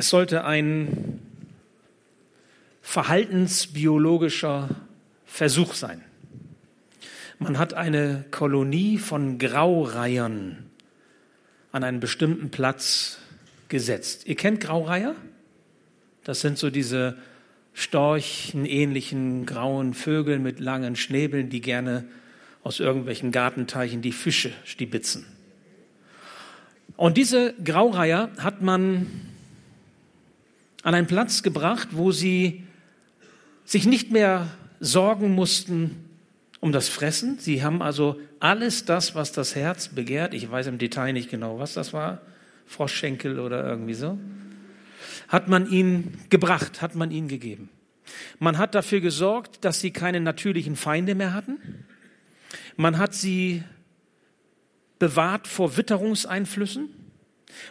Es sollte ein verhaltensbiologischer Versuch sein. Man hat eine Kolonie von Graureihern an einen bestimmten Platz gesetzt. Ihr kennt Graureiher? Das sind so diese storchenähnlichen grauen Vögel mit langen Schnäbeln, die gerne aus irgendwelchen Gartenteichen die Fische stibitzen. Und diese Graureiher hat man an einen Platz gebracht, wo sie sich nicht mehr sorgen mussten um das Fressen. Sie haben also alles das, was das Herz begehrt. Ich weiß im Detail nicht genau, was das war. Froschschenkel oder irgendwie so. Hat man ihnen gebracht, hat man ihnen gegeben. Man hat dafür gesorgt, dass sie keine natürlichen Feinde mehr hatten. Man hat sie bewahrt vor Witterungseinflüssen.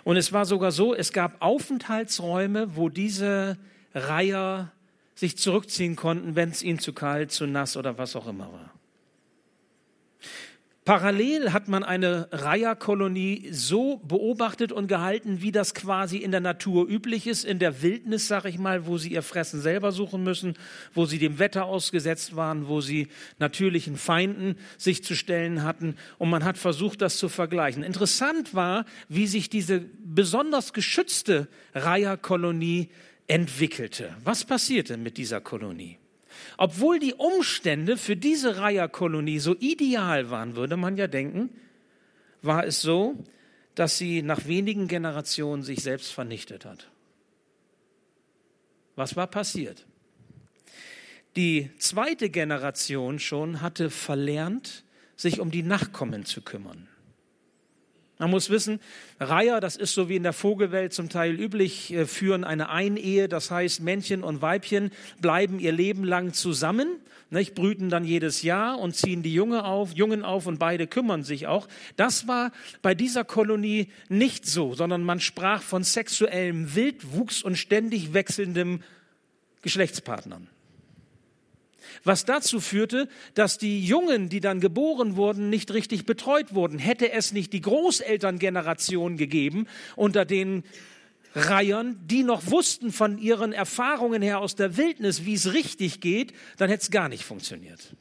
Und es war sogar so, es gab Aufenthaltsräume, wo diese Reiher sich zurückziehen konnten, wenn es ihnen zu kalt, zu nass oder was auch immer war. Parallel hat man eine Reiherkolonie so beobachtet und gehalten, wie das quasi in der Natur üblich ist, in der Wildnis, sag ich mal, wo sie ihr Fressen selber suchen müssen, wo sie dem Wetter ausgesetzt waren, wo sie natürlichen Feinden sich zu stellen hatten. Und man hat versucht, das zu vergleichen. Interessant war, wie sich diese besonders geschützte Reiherkolonie entwickelte. Was passierte mit dieser Kolonie? Obwohl die Umstände für diese Reiherkolonie so ideal waren, würde man ja denken, war es so, dass sie nach wenigen Generationen sich selbst vernichtet hat. Was war passiert? Die zweite Generation schon hatte verlernt, sich um die Nachkommen zu kümmern. Man muss wissen, Reiher, das ist so wie in der Vogelwelt zum Teil üblich, äh, führen eine Einehe. Das heißt, Männchen und Weibchen bleiben ihr Leben lang zusammen, nicht, brüten dann jedes Jahr und ziehen die Junge auf, Jungen auf und beide kümmern sich auch. Das war bei dieser Kolonie nicht so, sondern man sprach von sexuellem Wildwuchs und ständig wechselndem Geschlechtspartnern was dazu führte, dass die Jungen, die dann geboren wurden, nicht richtig betreut wurden. Hätte es nicht die Großelterngeneration gegeben, unter den Reihern, die noch wussten von ihren Erfahrungen her aus der Wildnis, wie es richtig geht, dann hätte es gar nicht funktioniert.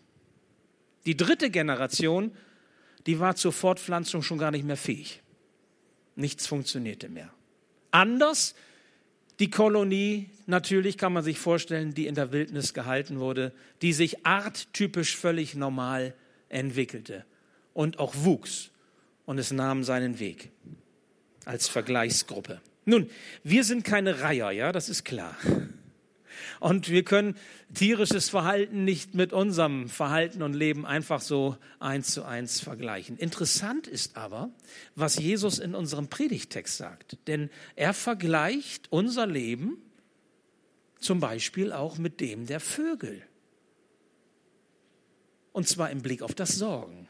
Die dritte Generation, die war zur Fortpflanzung schon gar nicht mehr fähig. Nichts funktionierte mehr. Anders die Kolonie, natürlich kann man sich vorstellen, die in der Wildnis gehalten wurde, die sich arttypisch völlig normal entwickelte und auch wuchs und es nahm seinen Weg als Vergleichsgruppe. Nun, wir sind keine Reiher, ja, das ist klar. Und wir können tierisches Verhalten nicht mit unserem Verhalten und Leben einfach so eins zu eins vergleichen. Interessant ist aber, was Jesus in unserem Predigtext sagt. Denn er vergleicht unser Leben zum Beispiel auch mit dem der Vögel. Und zwar im Blick auf das Sorgen.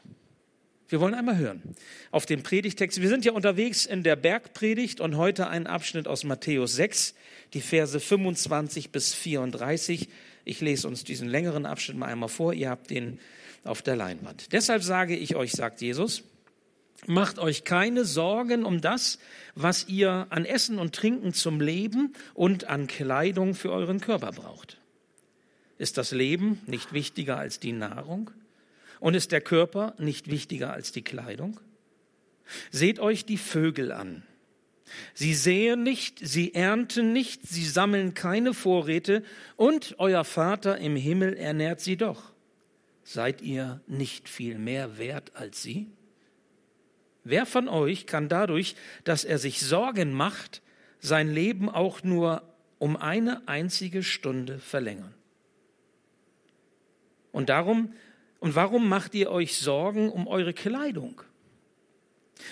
Wir wollen einmal hören auf den Predigtext. Wir sind ja unterwegs in der Bergpredigt und heute ein Abschnitt aus Matthäus 6, die Verse 25 bis 34. Ich lese uns diesen längeren Abschnitt mal einmal vor. Ihr habt den auf der Leinwand. Deshalb sage ich euch, sagt Jesus, macht euch keine Sorgen um das, was ihr an Essen und Trinken zum Leben und an Kleidung für euren Körper braucht. Ist das Leben nicht wichtiger als die Nahrung? Und ist der Körper nicht wichtiger als die Kleidung? Seht euch die Vögel an. Sie säen nicht, sie ernten nicht, sie sammeln keine Vorräte, und euer Vater im Himmel ernährt sie doch. Seid ihr nicht viel mehr wert als sie? Wer von euch kann dadurch, dass er sich Sorgen macht, sein Leben auch nur um eine einzige Stunde verlängern? Und darum und warum macht ihr euch Sorgen um eure Kleidung?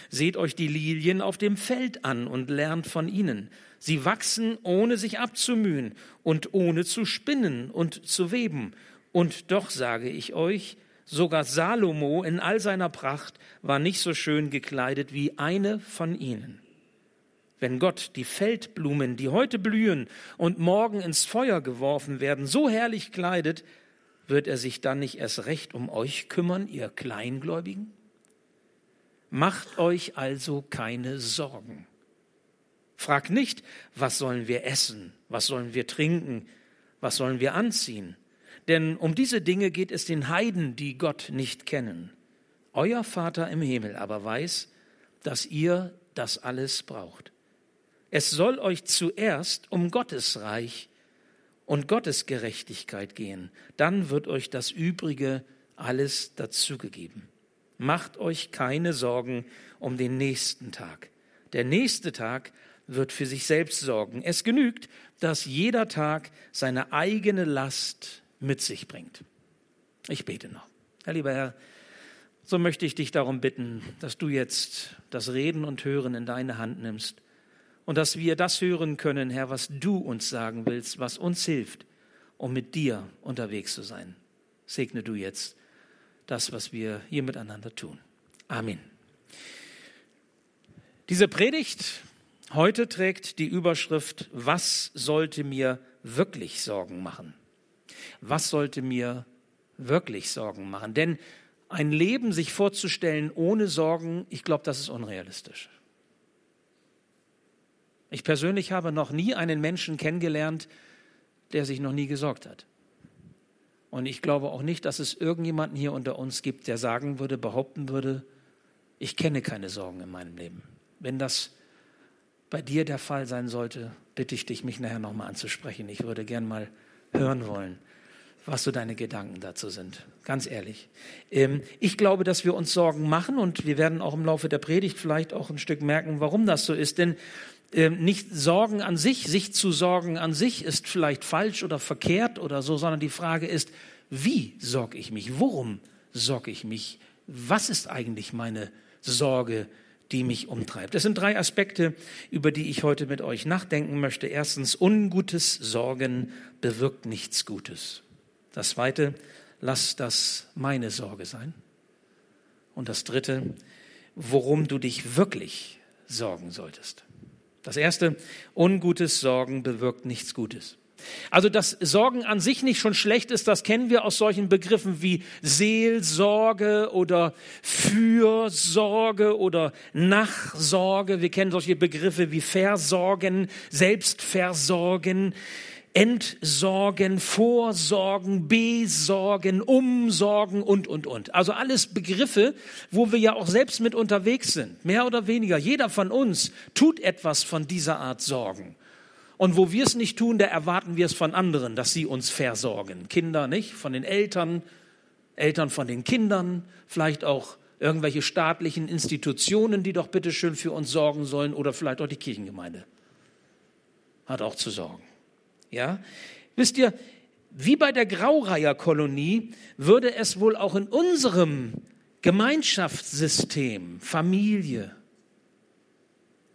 Seht euch die Lilien auf dem Feld an und lernt von ihnen. Sie wachsen, ohne sich abzumühen und ohne zu spinnen und zu weben. Und doch sage ich euch, sogar Salomo in all seiner Pracht war nicht so schön gekleidet wie eine von ihnen. Wenn Gott die Feldblumen, die heute blühen und morgen ins Feuer geworfen werden, so herrlich kleidet, wird er sich dann nicht erst recht um euch kümmern, ihr Kleingläubigen? Macht euch also keine Sorgen. Frag nicht, was sollen wir essen, was sollen wir trinken, was sollen wir anziehen. Denn um diese Dinge geht es den Heiden, die Gott nicht kennen. Euer Vater im Himmel aber weiß, dass ihr das alles braucht. Es soll euch zuerst um Gottes Reich und Gottes Gerechtigkeit gehen. Dann wird euch das Übrige alles dazugegeben. Macht euch keine Sorgen um den nächsten Tag. Der nächste Tag wird für sich selbst sorgen. Es genügt, dass jeder Tag seine eigene Last mit sich bringt. Ich bete noch. Herr lieber Herr, so möchte ich dich darum bitten, dass du jetzt das Reden und Hören in deine Hand nimmst und dass wir das hören können, Herr, was du uns sagen willst, was uns hilft, um mit dir unterwegs zu sein. Segne du jetzt das, was wir hier miteinander tun. Amen. Diese Predigt heute trägt die Überschrift, was sollte mir wirklich Sorgen machen? Was sollte mir wirklich Sorgen machen? Denn ein Leben sich vorzustellen ohne Sorgen, ich glaube, das ist unrealistisch. Ich persönlich habe noch nie einen Menschen kennengelernt, der sich noch nie gesorgt hat. Und ich glaube auch nicht, dass es irgendjemanden hier unter uns gibt, der sagen würde, behaupten würde, ich kenne keine Sorgen in meinem Leben. Wenn das bei dir der Fall sein sollte, bitte ich dich, mich nachher nochmal anzusprechen. Ich würde gern mal hören wollen, was so deine Gedanken dazu sind. Ganz ehrlich. Ähm, ich glaube, dass wir uns Sorgen machen und wir werden auch im Laufe der Predigt vielleicht auch ein Stück merken, warum das so ist. Denn nicht Sorgen an sich, sich zu sorgen an sich ist vielleicht falsch oder verkehrt oder so, sondern die Frage ist, wie sorge ich mich? Worum sorge ich mich? Was ist eigentlich meine Sorge, die mich umtreibt? Es sind drei Aspekte, über die ich heute mit euch nachdenken möchte. Erstens, ungutes Sorgen bewirkt nichts Gutes. Das zweite, lass das meine Sorge sein. Und das dritte, worum du dich wirklich sorgen solltest. Das erste, ungutes Sorgen bewirkt nichts Gutes. Also, dass Sorgen an sich nicht schon schlecht ist, das kennen wir aus solchen Begriffen wie Seelsorge oder Fürsorge oder Nachsorge. Wir kennen solche Begriffe wie Versorgen, Selbstversorgen. Entsorgen, Vorsorgen, Besorgen, Umsorgen und, und, und. Also alles Begriffe, wo wir ja auch selbst mit unterwegs sind. Mehr oder weniger. Jeder von uns tut etwas von dieser Art Sorgen. Und wo wir es nicht tun, da erwarten wir es von anderen, dass sie uns versorgen. Kinder nicht, von den Eltern, Eltern von den Kindern, vielleicht auch irgendwelche staatlichen Institutionen, die doch bitteschön für uns sorgen sollen oder vielleicht auch die Kirchengemeinde. Hat auch zu sorgen. Ja? Wisst ihr, wie bei der Graureiherkolonie würde es wohl auch in unserem Gemeinschaftssystem, Familie,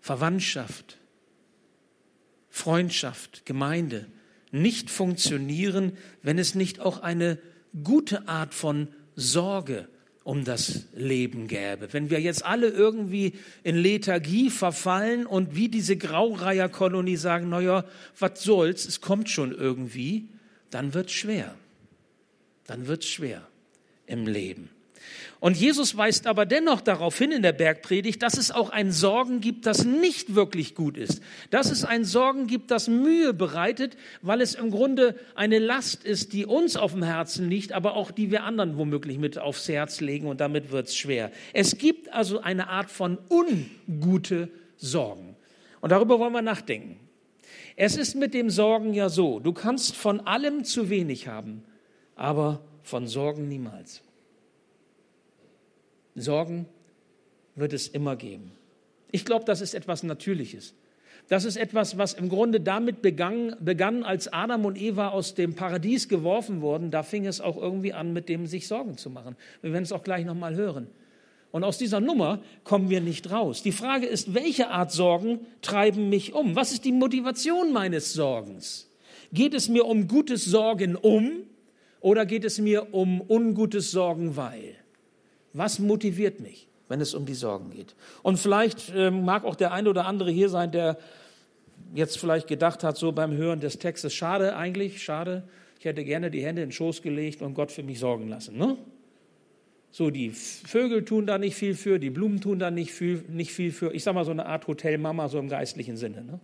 Verwandtschaft, Freundschaft, Gemeinde nicht funktionieren, wenn es nicht auch eine gute Art von Sorge um das Leben gäbe. Wenn wir jetzt alle irgendwie in Lethargie verfallen und wie diese Graureiherkolonie sagen, naja, was soll's, es kommt schon irgendwie, dann wird's schwer. Dann wird's schwer im Leben. Und Jesus weist aber dennoch darauf hin in der Bergpredigt, dass es auch ein Sorgen gibt, das nicht wirklich gut ist. Dass es ein Sorgen gibt, das Mühe bereitet, weil es im Grunde eine Last ist, die uns auf dem Herzen liegt, aber auch die wir anderen womöglich mit aufs Herz legen und damit wird es schwer. Es gibt also eine Art von ungute Sorgen. Und darüber wollen wir nachdenken. Es ist mit dem Sorgen ja so, du kannst von allem zu wenig haben, aber von Sorgen niemals. Sorgen wird es immer geben. Ich glaube, das ist etwas Natürliches. Das ist etwas, was im Grunde damit begann, begann, als Adam und Eva aus dem Paradies geworfen wurden. Da fing es auch irgendwie an, mit dem sich Sorgen zu machen. Wir werden es auch gleich nochmal hören. Und aus dieser Nummer kommen wir nicht raus. Die Frage ist, welche Art Sorgen treiben mich um? Was ist die Motivation meines Sorgens? Geht es mir um gutes Sorgen um oder geht es mir um ungutes Sorgen weil? Was motiviert mich, wenn es um die Sorgen geht? Und vielleicht äh, mag auch der eine oder andere hier sein, der jetzt vielleicht gedacht hat, so beim Hören des Textes, schade eigentlich, schade, ich hätte gerne die Hände in den Schoß gelegt und Gott für mich sorgen lassen. Ne? So, die Vögel tun da nicht viel für, die Blumen tun da nicht viel, nicht viel für. Ich sage mal so eine Art Hotelmama, so im geistlichen Sinne. Ne?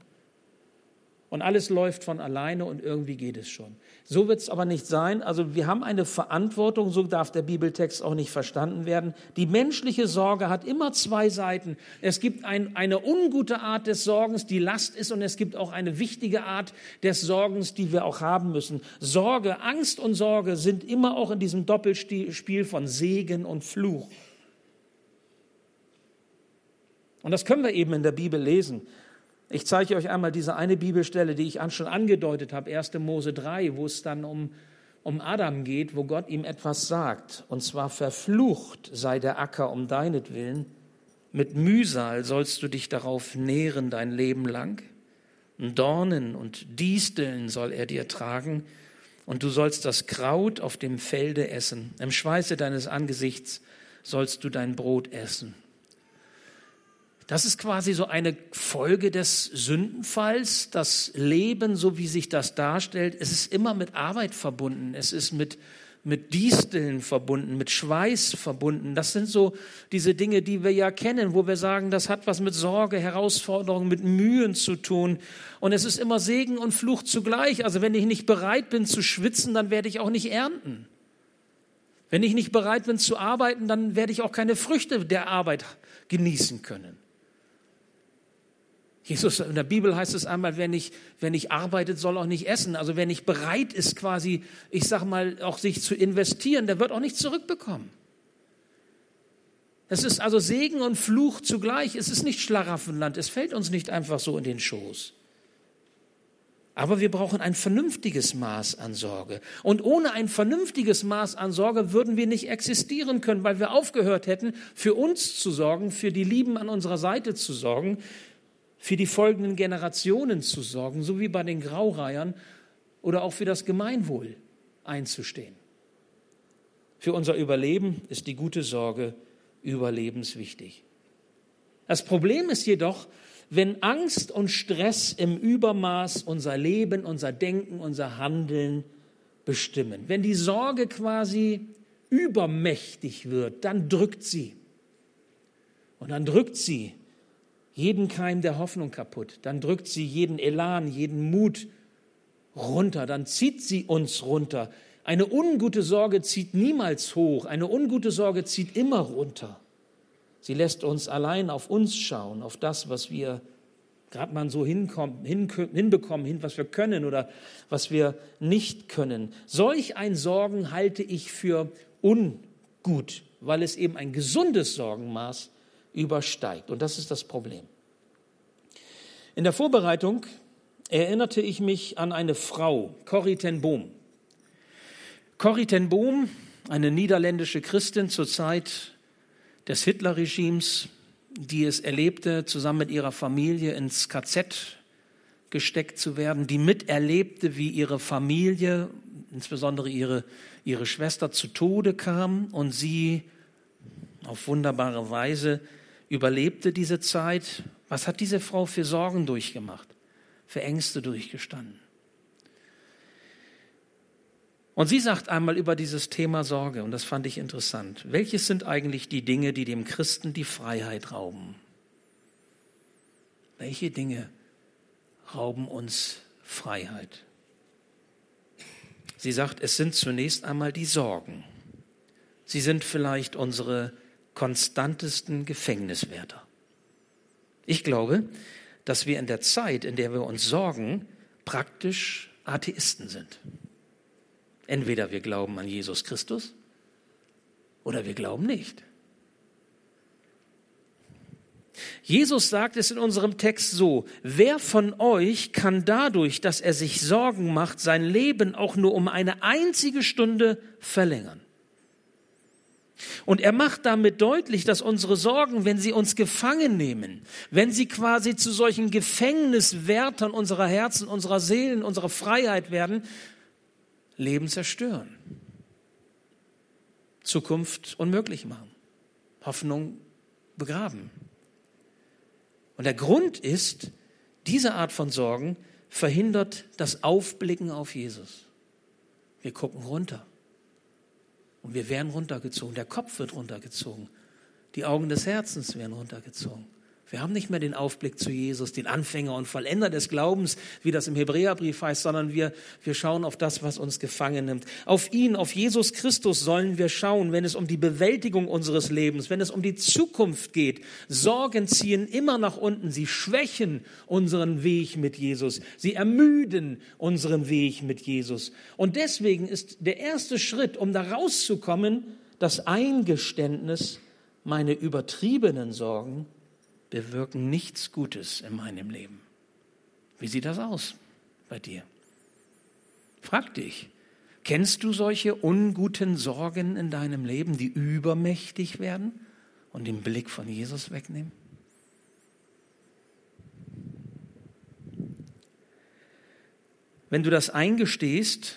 Und alles läuft von alleine und irgendwie geht es schon. So wird es aber nicht sein. Also wir haben eine Verantwortung, so darf der Bibeltext auch nicht verstanden werden. Die menschliche Sorge hat immer zwei Seiten. Es gibt ein, eine ungute Art des Sorgens, die Last ist, und es gibt auch eine wichtige Art des Sorgens, die wir auch haben müssen. Sorge, Angst und Sorge sind immer auch in diesem Doppelspiel von Segen und Fluch. Und das können wir eben in der Bibel lesen. Ich zeige euch einmal diese eine Bibelstelle, die ich schon angedeutet habe, 1. Mose 3, wo es dann um, um Adam geht, wo Gott ihm etwas sagt. Und zwar, verflucht sei der Acker um deinetwillen, mit Mühsal sollst du dich darauf nähren dein Leben lang. Dornen und Disteln soll er dir tragen, und du sollst das Kraut auf dem Felde essen. Im Schweiße deines Angesichts sollst du dein Brot essen. Das ist quasi so eine Folge des Sündenfalls. Das Leben, so wie sich das darstellt, es ist immer mit Arbeit verbunden. Es ist mit, mit Disteln verbunden, mit Schweiß verbunden. Das sind so diese Dinge, die wir ja kennen, wo wir sagen, das hat was mit Sorge, Herausforderungen, mit Mühen zu tun. Und es ist immer Segen und Fluch zugleich. Also wenn ich nicht bereit bin zu schwitzen, dann werde ich auch nicht ernten. Wenn ich nicht bereit bin zu arbeiten, dann werde ich auch keine Früchte der Arbeit genießen können. Jesus, in der Bibel heißt es einmal, wer nicht, wer nicht arbeitet, soll auch nicht essen. Also wer nicht bereit ist, quasi, ich sage mal, auch sich zu investieren, der wird auch nichts zurückbekommen. Es ist also Segen und Fluch zugleich. Es ist nicht Schlaraffenland. Es fällt uns nicht einfach so in den Schoß. Aber wir brauchen ein vernünftiges Maß an Sorge. Und ohne ein vernünftiges Maß an Sorge würden wir nicht existieren können, weil wir aufgehört hätten, für uns zu sorgen, für die Lieben an unserer Seite zu sorgen, für die folgenden Generationen zu sorgen, so wie bei den Graureihern, oder auch für das Gemeinwohl einzustehen. Für unser Überleben ist die gute Sorge überlebenswichtig. Das Problem ist jedoch, wenn Angst und Stress im Übermaß unser Leben, unser Denken, unser Handeln bestimmen. Wenn die Sorge quasi übermächtig wird, dann drückt sie. Und dann drückt sie jeden Keim der Hoffnung kaputt. Dann drückt sie jeden Elan, jeden Mut runter. Dann zieht sie uns runter. Eine ungute Sorge zieht niemals hoch. Eine ungute Sorge zieht immer runter. Sie lässt uns allein auf uns schauen, auf das, was wir gerade mal so hinbekommen, hin, was wir können oder was wir nicht können. Solch ein Sorgen halte ich für ungut, weil es eben ein gesundes Sorgenmaß ist übersteigt. Und das ist das Problem. In der Vorbereitung erinnerte ich mich an eine Frau, Corrie ten Boom. Corrie ten Boom, eine niederländische Christin zur Zeit des Hitlerregimes, die es erlebte, zusammen mit ihrer Familie ins KZ gesteckt zu werden, die miterlebte, wie ihre Familie, insbesondere ihre, ihre Schwester, zu Tode kam und sie auf wunderbare Weise überlebte diese Zeit. Was hat diese Frau für Sorgen durchgemacht, für Ängste durchgestanden? Und sie sagt einmal über dieses Thema Sorge, und das fand ich interessant. Welches sind eigentlich die Dinge, die dem Christen die Freiheit rauben? Welche Dinge rauben uns Freiheit? Sie sagt, es sind zunächst einmal die Sorgen. Sie sind vielleicht unsere konstantesten Gefängniswärter. Ich glaube, dass wir in der Zeit, in der wir uns sorgen, praktisch Atheisten sind. Entweder wir glauben an Jesus Christus oder wir glauben nicht. Jesus sagt es in unserem Text so, wer von euch kann dadurch, dass er sich Sorgen macht, sein Leben auch nur um eine einzige Stunde verlängern? Und er macht damit deutlich, dass unsere Sorgen, wenn sie uns gefangen nehmen, wenn sie quasi zu solchen Gefängniswärtern unserer Herzen, unserer Seelen, unserer Freiheit werden, Leben zerstören, Zukunft unmöglich machen, Hoffnung begraben. Und der Grund ist, diese Art von Sorgen verhindert das Aufblicken auf Jesus. Wir gucken runter. Und wir werden runtergezogen. Der Kopf wird runtergezogen. Die Augen des Herzens werden runtergezogen. Wir haben nicht mehr den Aufblick zu Jesus, den Anfänger und Vollender des Glaubens, wie das im Hebräerbrief heißt, sondern wir, wir schauen auf das, was uns gefangen nimmt. Auf ihn, auf Jesus Christus sollen wir schauen, wenn es um die Bewältigung unseres Lebens, wenn es um die Zukunft geht. Sorgen ziehen immer nach unten. Sie schwächen unseren Weg mit Jesus. Sie ermüden unseren Weg mit Jesus. Und deswegen ist der erste Schritt, um da rauszukommen, das Eingeständnis, meine übertriebenen Sorgen bewirken nichts Gutes in meinem Leben. Wie sieht das aus bei dir? Frag dich, kennst du solche unguten Sorgen in deinem Leben, die übermächtig werden und den Blick von Jesus wegnehmen? Wenn du das eingestehst,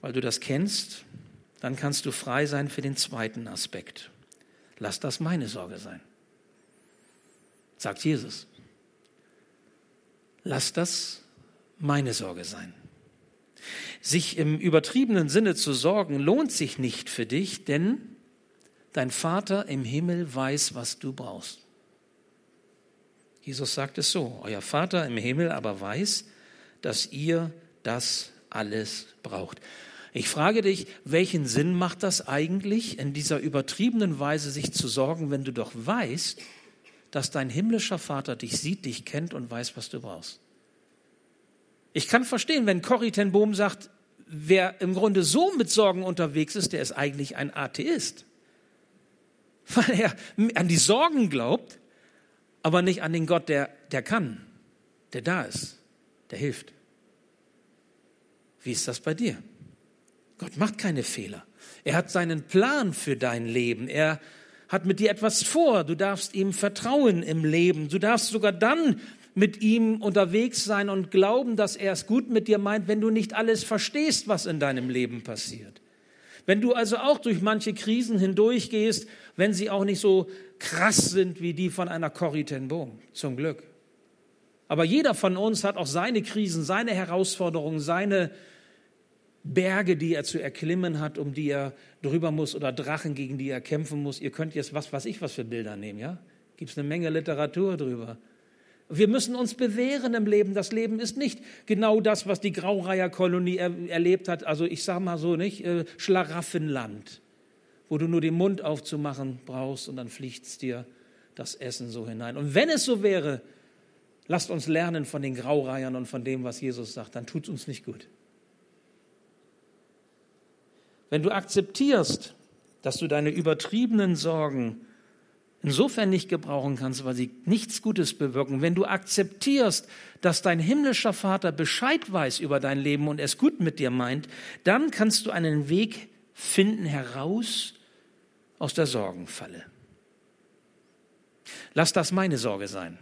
weil du das kennst, dann kannst du frei sein für den zweiten Aspekt. Lass das meine Sorge sein sagt Jesus. Lass das meine Sorge sein. Sich im übertriebenen Sinne zu sorgen, lohnt sich nicht für dich, denn dein Vater im Himmel weiß, was du brauchst. Jesus sagt es so, euer Vater im Himmel aber weiß, dass ihr das alles braucht. Ich frage dich, welchen Sinn macht das eigentlich, in dieser übertriebenen Weise sich zu sorgen, wenn du doch weißt, dass dein himmlischer Vater dich sieht, dich kennt und weiß, was du brauchst. Ich kann verstehen, wenn Corrie ten Bohm sagt, wer im Grunde so mit Sorgen unterwegs ist, der ist eigentlich ein Atheist. Weil er an die Sorgen glaubt, aber nicht an den Gott, der, der kann, der da ist, der hilft. Wie ist das bei dir? Gott macht keine Fehler. Er hat seinen Plan für dein Leben. Er hat mit dir etwas vor. Du darfst ihm vertrauen im Leben. Du darfst sogar dann mit ihm unterwegs sein und glauben, dass er es gut mit dir meint, wenn du nicht alles verstehst, was in deinem Leben passiert. Wenn du also auch durch manche Krisen hindurchgehst, wenn sie auch nicht so krass sind wie die von einer Corrie ten Boom, zum Glück. Aber jeder von uns hat auch seine Krisen, seine Herausforderungen, seine Berge, die er zu erklimmen hat, um die er drüber muss oder Drachen, gegen die er kämpfen muss. Ihr könnt jetzt was weiß ich was für Bilder nehmen, ja? Gibt es eine Menge Literatur drüber. Wir müssen uns bewähren im Leben. Das Leben ist nicht genau das, was die Graureiherkolonie er, erlebt hat. Also ich sage mal so nicht äh, Schlaraffenland, wo du nur den Mund aufzumachen brauchst und dann fliegt dir das Essen so hinein. Und wenn es so wäre, lasst uns lernen von den Graureihern und von dem, was Jesus sagt, dann tut es uns nicht gut. Wenn du akzeptierst, dass du deine übertriebenen Sorgen insofern nicht gebrauchen kannst, weil sie nichts Gutes bewirken, wenn du akzeptierst, dass dein himmlischer Vater Bescheid weiß über dein Leben und es gut mit dir meint, dann kannst du einen Weg finden heraus aus der Sorgenfalle. Lass das meine Sorge sein,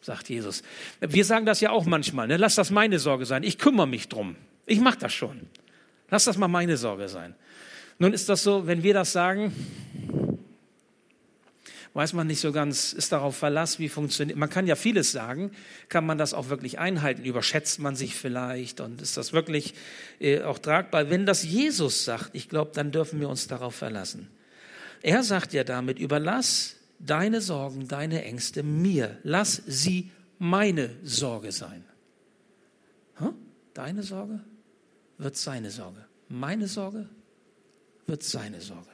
sagt Jesus. Wir sagen das ja auch manchmal, ne? lass das meine Sorge sein, ich kümmere mich drum, ich mache das schon. Lass das mal meine Sorge sein. Nun ist das so, wenn wir das sagen, weiß man nicht so ganz, ist darauf Verlass, wie funktioniert. Man kann ja vieles sagen, kann man das auch wirklich einhalten? Überschätzt man sich vielleicht und ist das wirklich äh, auch tragbar? Wenn das Jesus sagt, ich glaube, dann dürfen wir uns darauf verlassen. Er sagt ja damit, überlass deine Sorgen, deine Ängste mir. Lass sie meine Sorge sein. Huh? Deine Sorge? Wird seine Sorge. Meine Sorge wird seine Sorge.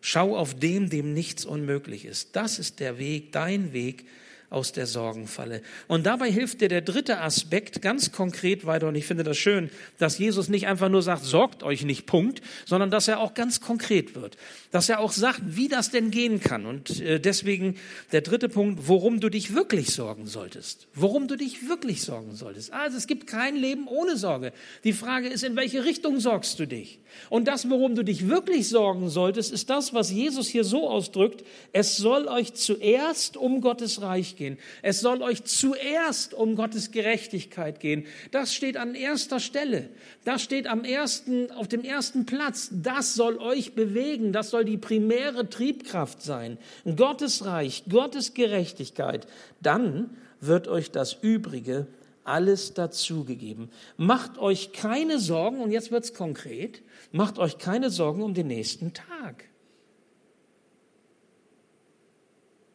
Schau auf dem, dem nichts unmöglich ist. Das ist der Weg, dein Weg, aus der Sorgenfalle. Und dabei hilft dir der dritte Aspekt ganz konkret weiter. Und ich finde das schön, dass Jesus nicht einfach nur sagt, sorgt euch nicht, Punkt, sondern dass er auch ganz konkret wird. Dass er auch sagt, wie das denn gehen kann. Und äh, deswegen der dritte Punkt, worum du dich wirklich sorgen solltest. Worum du dich wirklich sorgen solltest. Also es gibt kein Leben ohne Sorge. Die Frage ist, in welche Richtung sorgst du dich? Und das, worum du dich wirklich sorgen solltest, ist das, was Jesus hier so ausdrückt. Es soll euch zuerst um Gottes Reich gehen. Es soll euch zuerst um Gottes Gerechtigkeit gehen. Das steht an erster Stelle. Das steht am ersten, auf dem ersten Platz. Das soll euch bewegen. Das soll die primäre Triebkraft sein. Gottes Reich, Gottes Gerechtigkeit. Dann wird euch das Übrige alles dazugegeben. Macht euch keine Sorgen, und jetzt wird's konkret, macht euch keine Sorgen um den nächsten Tag.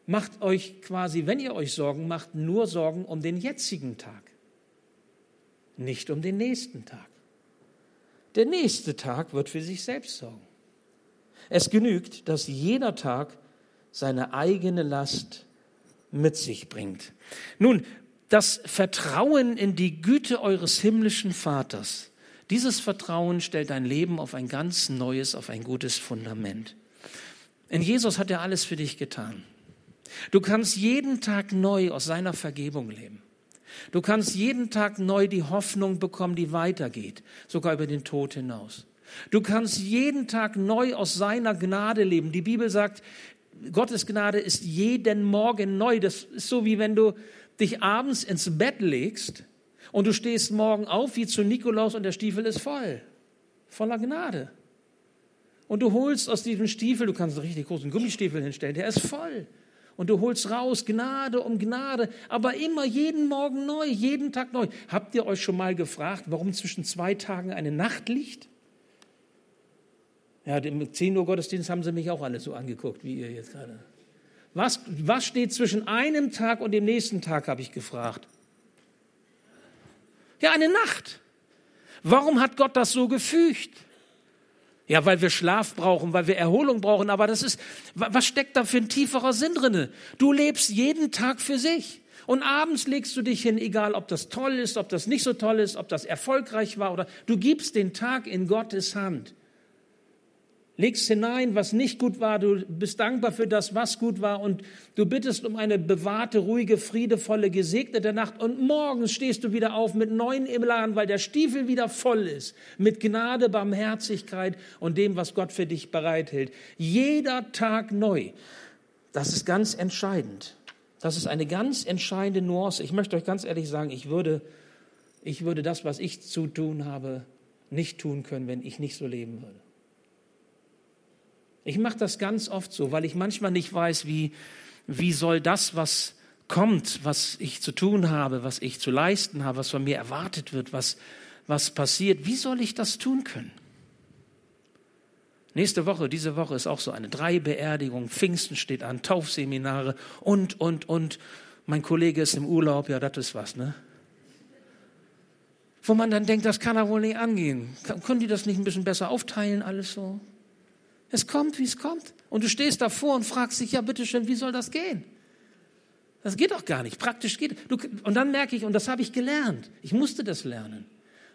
Macht euch quasi, wenn ihr euch Sorgen macht, nur Sorgen um den jetzigen Tag, nicht um den nächsten Tag. Der nächste Tag wird für sich selbst sorgen. Es genügt, dass jeder Tag seine eigene Last mit sich bringt. Nun, das Vertrauen in die Güte eures himmlischen Vaters, dieses Vertrauen stellt dein Leben auf ein ganz neues, auf ein gutes Fundament. In Jesus hat er alles für dich getan. Du kannst jeden Tag neu aus seiner Vergebung leben. Du kannst jeden Tag neu die Hoffnung bekommen, die weitergeht, sogar über den Tod hinaus. Du kannst jeden Tag neu aus seiner Gnade leben. Die Bibel sagt, Gottes Gnade ist jeden Morgen neu. Das ist so, wie wenn du dich abends ins Bett legst und du stehst morgen auf wie zu Nikolaus und der Stiefel ist voll. Voller Gnade. Und du holst aus diesem Stiefel, du kannst einen richtig großen Gummistiefel hinstellen, der ist voll. Und du holst raus Gnade um Gnade, aber immer jeden Morgen neu, jeden Tag neu. Habt ihr euch schon mal gefragt, warum zwischen zwei Tagen eine Nacht liegt? Ja, im 10 Uhr Gottesdienst haben sie mich auch alle so angeguckt, wie ihr jetzt gerade. Was, was steht zwischen einem Tag und dem nächsten Tag, habe ich gefragt. Ja, eine Nacht. Warum hat Gott das so gefügt? Ja, weil wir Schlaf brauchen, weil wir Erholung brauchen, aber das ist, was steckt da für ein tieferer Sinn drinne? Du lebst jeden Tag für sich. Und abends legst du dich hin, egal ob das toll ist, ob das nicht so toll ist, ob das erfolgreich war oder du gibst den Tag in Gottes Hand legst hinein, was nicht gut war, du bist dankbar für das, was gut war und du bittest um eine bewahrte, ruhige, friedevolle, gesegnete Nacht und morgens stehst du wieder auf mit neuen Elan, weil der Stiefel wieder voll ist, mit Gnade, Barmherzigkeit und dem, was Gott für dich bereithält. Jeder Tag neu. Das ist ganz entscheidend. Das ist eine ganz entscheidende Nuance. Ich möchte euch ganz ehrlich sagen, ich würde, ich würde das, was ich zu tun habe, nicht tun können, wenn ich nicht so leben würde. Ich mache das ganz oft so, weil ich manchmal nicht weiß, wie, wie soll das, was kommt, was ich zu tun habe, was ich zu leisten habe, was von mir erwartet wird, was, was passiert, wie soll ich das tun können? Nächste Woche, diese Woche ist auch so eine. Drei Beerdigungen, Pfingsten steht an, Taufseminare und, und, und. Mein Kollege ist im Urlaub, ja, das ist was, ne? Wo man dann denkt, das kann er wohl nicht angehen. Können die das nicht ein bisschen besser aufteilen, alles so? Es kommt, wie es kommt. Und du stehst davor und fragst dich, ja, bitteschön, wie soll das gehen? Das geht doch gar nicht. Praktisch geht. Du, und dann merke ich, und das habe ich gelernt. Ich musste das lernen.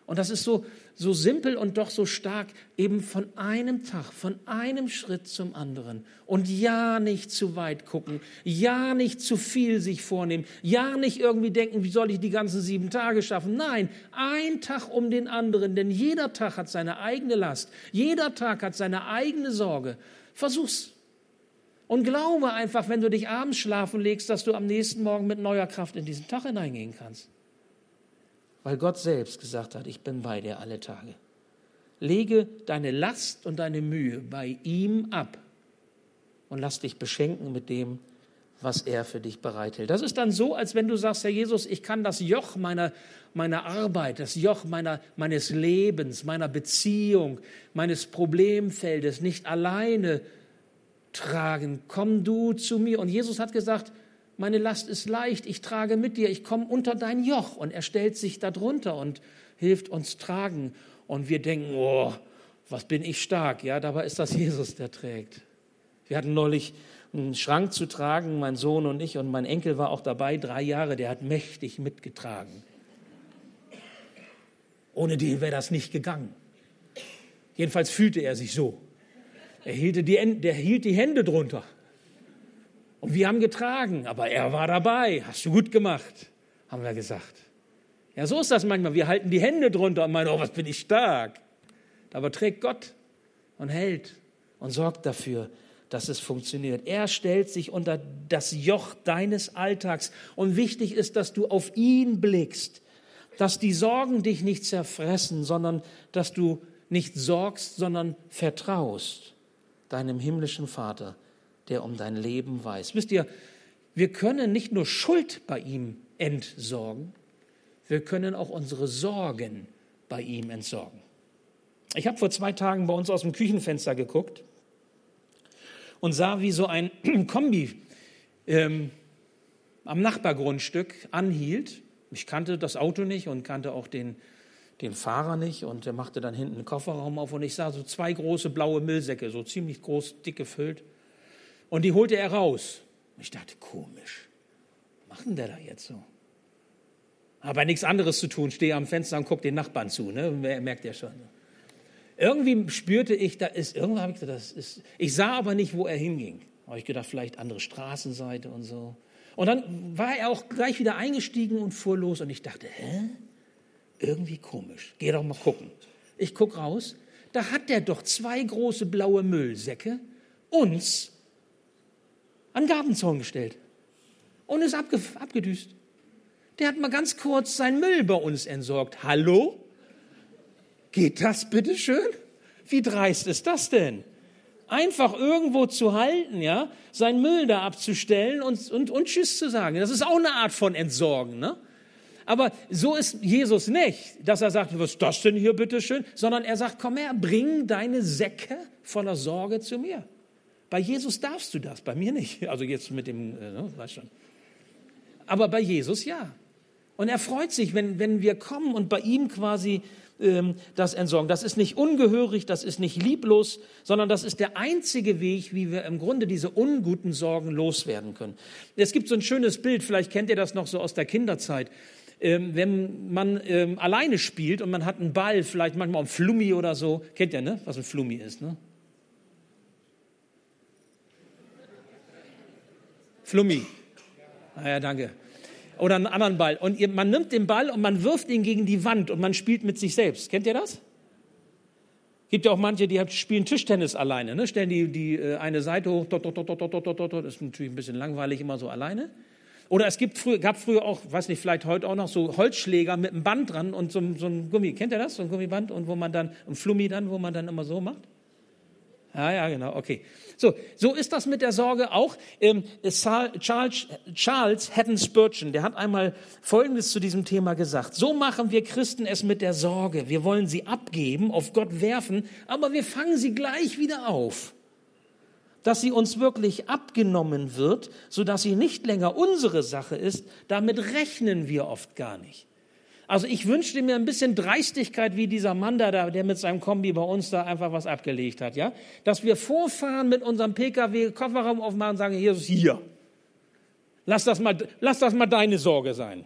Und das ist so, so simpel und doch so stark, eben von einem Tag, von einem Schritt zum anderen. Und ja, nicht zu weit gucken, ja, nicht zu viel sich vornehmen, ja, nicht irgendwie denken, wie soll ich die ganzen sieben Tage schaffen. Nein, ein Tag um den anderen, denn jeder Tag hat seine eigene Last, jeder Tag hat seine eigene Sorge. Versuch's. Und glaube einfach, wenn du dich abends schlafen legst, dass du am nächsten Morgen mit neuer Kraft in diesen Tag hineingehen kannst weil Gott selbst gesagt hat, ich bin bei dir alle Tage. Lege deine Last und deine Mühe bei ihm ab und lass dich beschenken mit dem, was er für dich bereithält. Das ist dann so, als wenn du sagst, Herr Jesus, ich kann das Joch meiner, meiner Arbeit, das Joch meiner, meines Lebens, meiner Beziehung, meines Problemfeldes nicht alleine tragen. Komm du zu mir. Und Jesus hat gesagt, meine Last ist leicht, ich trage mit dir, ich komme unter dein Joch. Und er stellt sich darunter und hilft uns tragen. Und wir denken, oh, was bin ich stark. Ja, dabei ist das Jesus, der trägt. Wir hatten neulich einen Schrank zu tragen, mein Sohn und ich, und mein Enkel war auch dabei, drei Jahre, der hat mächtig mitgetragen. Ohne den wäre das nicht gegangen. Jedenfalls fühlte er sich so. Er hielt die, der hielt die Hände drunter. Und wir haben getragen, aber er war dabei. Hast du gut gemacht, haben wir gesagt. Ja, so ist das manchmal. Wir halten die Hände drunter und meinen, oh, was bin ich stark. Aber trägt Gott und hält und sorgt dafür, dass es funktioniert. Er stellt sich unter das Joch deines Alltags. Und wichtig ist, dass du auf ihn blickst, dass die Sorgen dich nicht zerfressen, sondern dass du nicht sorgst, sondern vertraust deinem himmlischen Vater der um dein Leben weiß. Wisst ihr, wir können nicht nur Schuld bei ihm entsorgen, wir können auch unsere Sorgen bei ihm entsorgen. Ich habe vor zwei Tagen bei uns aus dem Küchenfenster geguckt und sah, wie so ein Kombi ähm, am Nachbargrundstück anhielt. Ich kannte das Auto nicht und kannte auch den, den Fahrer nicht und er machte dann hinten einen Kofferraum auf und ich sah so zwei große blaue Müllsäcke, so ziemlich groß, dick gefüllt. Und die holte er raus. Ich dachte, komisch, was macht denn der da jetzt so? Aber nichts anderes zu tun, stehe am Fenster und gucke den Nachbarn zu, ne? merkt ja schon. Irgendwie spürte ich, da ist, irgendwann habe ich gedacht, das ist, ich sah aber nicht, wo er hinging. Habe ich gedacht, vielleicht andere Straßenseite und so. Und dann war er auch gleich wieder eingestiegen und fuhr los und ich dachte, hä? Irgendwie komisch. Geh doch mal gucken. Ich gucke raus, da hat der doch zwei große blaue Müllsäcke uns an Gartenzaun gestellt und ist abge abgedüst. Der hat mal ganz kurz seinen Müll bei uns entsorgt. Hallo? Geht das bitte schön? Wie dreist ist das denn? Einfach irgendwo zu halten, ja, seinen Müll da abzustellen und, und, und Tschüss zu sagen. Das ist auch eine Art von Entsorgen, ne? Aber so ist Jesus nicht, dass er sagt, was ist das denn hier bitte schön? Sondern er sagt, komm her, bring deine Säcke voller Sorge zu mir. Bei Jesus darfst du das, bei mir nicht. Also jetzt mit dem, äh, ne, weißt schon. Aber bei Jesus ja. Und er freut sich, wenn, wenn wir kommen und bei ihm quasi ähm, das entsorgen. Das ist nicht ungehörig, das ist nicht lieblos, sondern das ist der einzige Weg, wie wir im Grunde diese unguten Sorgen loswerden können. Es gibt so ein schönes Bild, vielleicht kennt ihr das noch so aus der Kinderzeit. Ähm, wenn man ähm, alleine spielt und man hat einen Ball, vielleicht manchmal ein Flummi oder so, kennt ihr, ne? was ein Flummi ist, ne? Flummi. Ah ja, danke oder einen anderen Ball. Und ihr, man nimmt den Ball und man wirft ihn gegen die Wand und man spielt mit sich selbst. Kennt ihr das? Gibt ja auch manche, die spielen Tischtennis alleine, ne? stellen die, die äh, eine Seite hoch, dot, dot, dot, dot, dot, dot, dot. das ist natürlich ein bisschen langweilig, immer so alleine. Oder es gibt früher, gab früher auch, weiß nicht, vielleicht heute auch noch so Holzschläger mit einem Band dran und so, so ein Gummi. Kennt ihr das? So ein Gummiband und wo man dann, ein Flummi dann, wo man dann immer so macht? Ja, ja, genau, okay. So, so ist das mit der Sorge auch. Ähm, Charles, Charles Haddon Spurgeon, der hat einmal Folgendes zu diesem Thema gesagt. So machen wir Christen es mit der Sorge. Wir wollen sie abgeben, auf Gott werfen, aber wir fangen sie gleich wieder auf. Dass sie uns wirklich abgenommen wird, sodass sie nicht länger unsere Sache ist, damit rechnen wir oft gar nicht. Also ich wünschte mir ein bisschen Dreistigkeit wie dieser Mann da, der mit seinem Kombi bei uns da einfach was abgelegt hat, ja? Dass wir vorfahren mit unserem PKW, Kofferraum aufmachen und sagen, Jesus, hier. Lass das mal, lass das mal deine Sorge sein.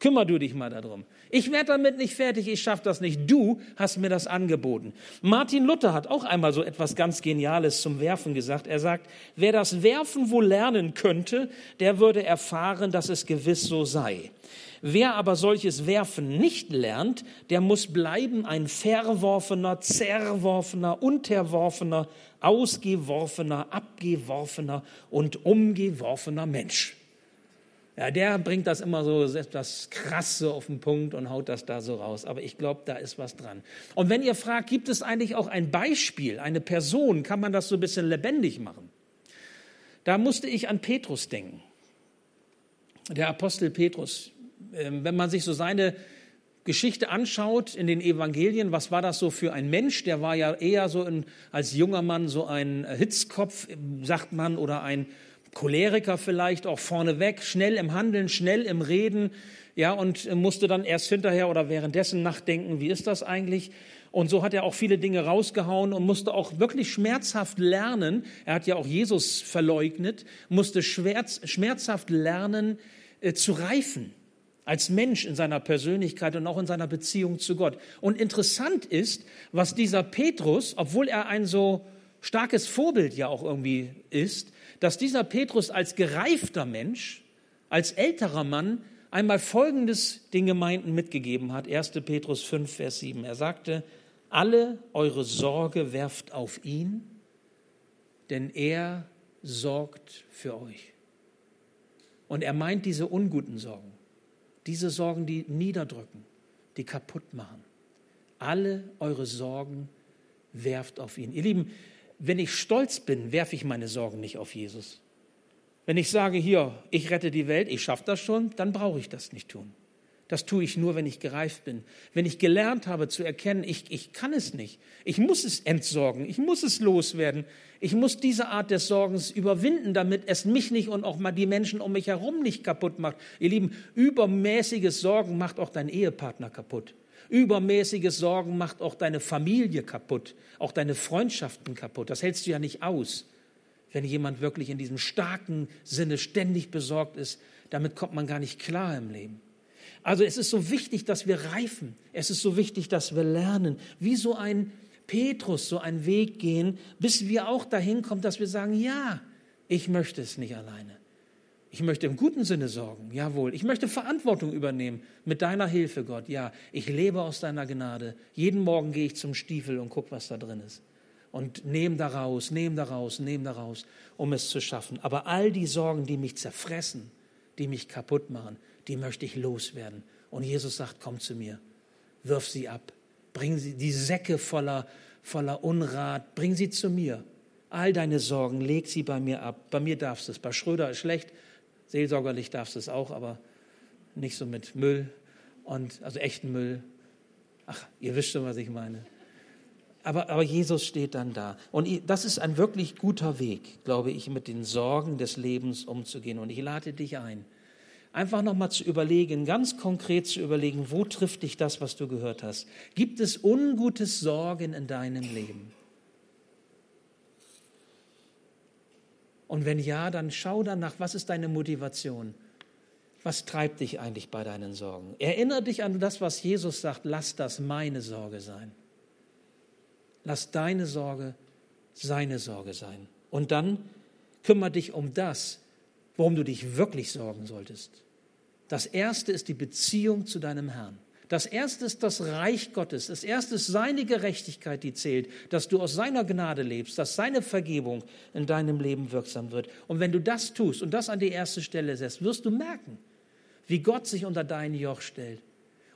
Kümmer du dich mal darum. Ich werde damit nicht fertig, ich schaffe das nicht. Du hast mir das angeboten. Martin Luther hat auch einmal so etwas ganz Geniales zum Werfen gesagt. Er sagt, wer das Werfen wohl lernen könnte, der würde erfahren, dass es gewiss so sei. Wer aber solches Werfen nicht lernt, der muss bleiben ein verworfener, zerworfener, unterworfener, ausgeworfener, abgeworfener und umgeworfener Mensch. Ja, der bringt das immer so etwas krasse auf den Punkt und haut das da so raus. Aber ich glaube, da ist was dran. Und wenn ihr fragt, gibt es eigentlich auch ein Beispiel, eine Person, kann man das so ein bisschen lebendig machen? Da musste ich an Petrus denken. Der Apostel Petrus. Ähm, wenn man sich so seine Geschichte anschaut in den Evangelien, was war das so für ein Mensch? Der war ja eher so ein, als junger Mann so ein Hitzkopf, sagt man, oder ein Choleriker vielleicht auch vorneweg, schnell im Handeln, schnell im Reden, ja, und musste dann erst hinterher oder währenddessen nachdenken, wie ist das eigentlich? Und so hat er auch viele Dinge rausgehauen und musste auch wirklich schmerzhaft lernen. Er hat ja auch Jesus verleugnet, musste schmerzhaft lernen äh, zu reifen als Mensch in seiner Persönlichkeit und auch in seiner Beziehung zu Gott. Und interessant ist, was dieser Petrus, obwohl er ein so starkes Vorbild ja auch irgendwie ist, dass dieser Petrus als gereifter Mensch, als älterer Mann einmal Folgendes den Gemeinden mitgegeben hat. 1. Petrus 5, Vers 7. Er sagte, alle eure Sorge werft auf ihn, denn er sorgt für euch. Und er meint diese unguten Sorgen, diese Sorgen, die niederdrücken, die kaputt machen. Alle eure Sorgen werft auf ihn. Ihr Lieben, wenn ich stolz bin, werfe ich meine Sorgen nicht auf Jesus. Wenn ich sage, hier, ich rette die Welt, ich schaffe das schon, dann brauche ich das nicht tun. Das tue ich nur, wenn ich gereift bin. Wenn ich gelernt habe zu erkennen, ich, ich kann es nicht. Ich muss es entsorgen. Ich muss es loswerden. Ich muss diese Art des Sorgens überwinden, damit es mich nicht und auch mal die Menschen um mich herum nicht kaputt macht. Ihr Lieben, übermäßiges Sorgen macht auch deinen Ehepartner kaputt. Übermäßiges Sorgen macht auch deine Familie kaputt, auch deine Freundschaften kaputt. Das hältst du ja nicht aus, wenn jemand wirklich in diesem starken Sinne ständig besorgt ist. Damit kommt man gar nicht klar im Leben. Also es ist so wichtig, dass wir reifen. Es ist so wichtig, dass wir lernen, wie so ein Petrus so einen Weg gehen, bis wir auch dahin kommen, dass wir sagen, ja, ich möchte es nicht alleine. Ich möchte im guten Sinne sorgen, jawohl. Ich möchte Verantwortung übernehmen mit deiner Hilfe, Gott. Ja, ich lebe aus deiner Gnade. Jeden Morgen gehe ich zum Stiefel und gucke, was da drin ist. Und nehme daraus, nehme daraus, nehme daraus, um es zu schaffen. Aber all die Sorgen, die mich zerfressen, die mich kaputt machen, die möchte ich loswerden. Und Jesus sagt, komm zu mir, wirf sie ab, bring sie, die Säcke voller, voller Unrat, bring sie zu mir. All deine Sorgen, leg sie bei mir ab. Bei mir darfst du es. Bei Schröder ist schlecht, seelsorgerlich darfst du es auch, aber nicht so mit Müll und also echten Müll. Ach, ihr wisst schon, was ich meine. Aber, aber Jesus steht dann da. Und das ist ein wirklich guter Weg, glaube ich, mit den Sorgen des Lebens umzugehen. Und ich lade dich ein, einfach nochmal zu überlegen, ganz konkret zu überlegen, wo trifft dich das, was du gehört hast? Gibt es ungutes Sorgen in deinem Leben? Und wenn ja, dann schau danach, was ist deine Motivation? Was treibt dich eigentlich bei deinen Sorgen? Erinnere dich an das, was Jesus sagt, lass das meine Sorge sein. Lass deine Sorge seine Sorge sein. Und dann kümmere dich um das, worum du dich wirklich sorgen solltest. Das erste ist die Beziehung zu deinem Herrn. Das erste ist das Reich Gottes. Das erste ist seine Gerechtigkeit, die zählt, dass du aus seiner Gnade lebst, dass seine Vergebung in deinem Leben wirksam wird. Und wenn du das tust und das an die erste Stelle setzt, wirst du merken, wie Gott sich unter dein Joch stellt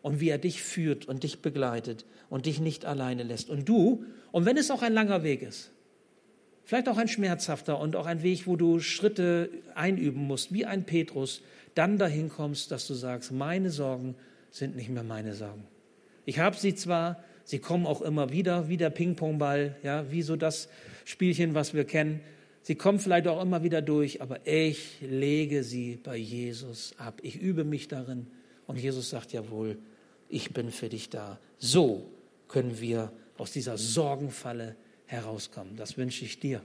und wie er dich führt und dich begleitet und dich nicht alleine lässt. Und du, und wenn es auch ein langer Weg ist, vielleicht auch ein schmerzhafter und auch ein Weg, wo du Schritte einüben musst, wie ein Petrus, dann dahin kommst, dass du sagst, meine Sorgen sind nicht mehr meine Sorgen. Ich habe sie zwar, sie kommen auch immer wieder, wie der Ping-Pong-Ball, ja, wie so das Spielchen, was wir kennen. Sie kommen vielleicht auch immer wieder durch, aber ich lege sie bei Jesus ab. Ich übe mich darin. Und Jesus sagt, jawohl, ich bin für dich da. So können wir aus dieser Sorgenfalle herauskommen. Das wünsche ich dir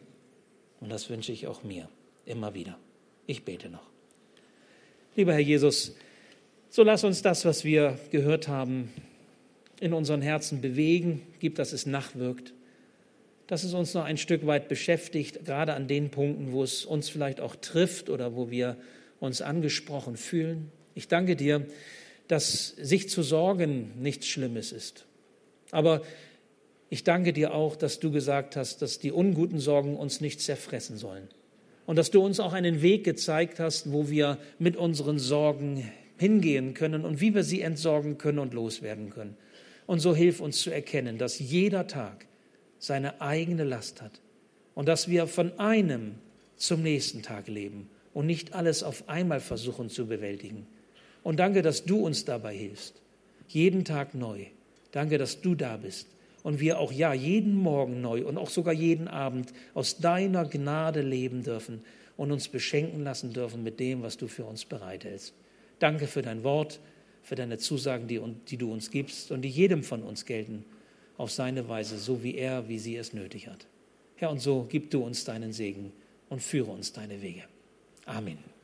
und das wünsche ich auch mir immer wieder. Ich bete noch. Lieber Herr Jesus, so lass uns das, was wir gehört haben, in unseren Herzen bewegen. Gib, dass es nachwirkt, dass es uns noch ein Stück weit beschäftigt, gerade an den Punkten, wo es uns vielleicht auch trifft oder wo wir uns angesprochen fühlen. Ich danke dir, dass sich zu sorgen nichts Schlimmes ist. Aber ich danke dir auch, dass du gesagt hast, dass die unguten Sorgen uns nicht zerfressen sollen. Und dass du uns auch einen Weg gezeigt hast, wo wir mit unseren Sorgen hingehen können und wie wir sie entsorgen können und loswerden können. Und so hilf uns zu erkennen, dass jeder Tag seine eigene Last hat und dass wir von einem zum nächsten Tag leben und nicht alles auf einmal versuchen zu bewältigen. Und danke, dass du uns dabei hilfst. Jeden Tag neu. Danke, dass du da bist und wir auch ja jeden Morgen neu und auch sogar jeden Abend aus deiner Gnade leben dürfen und uns beschenken lassen dürfen mit dem, was du für uns bereithältst. Danke für dein Wort, für deine Zusagen, die, die du uns gibst und die jedem von uns gelten, auf seine Weise, so wie er, wie sie es nötig hat. Herr, und so gib du uns deinen Segen und führe uns deine Wege. Amen.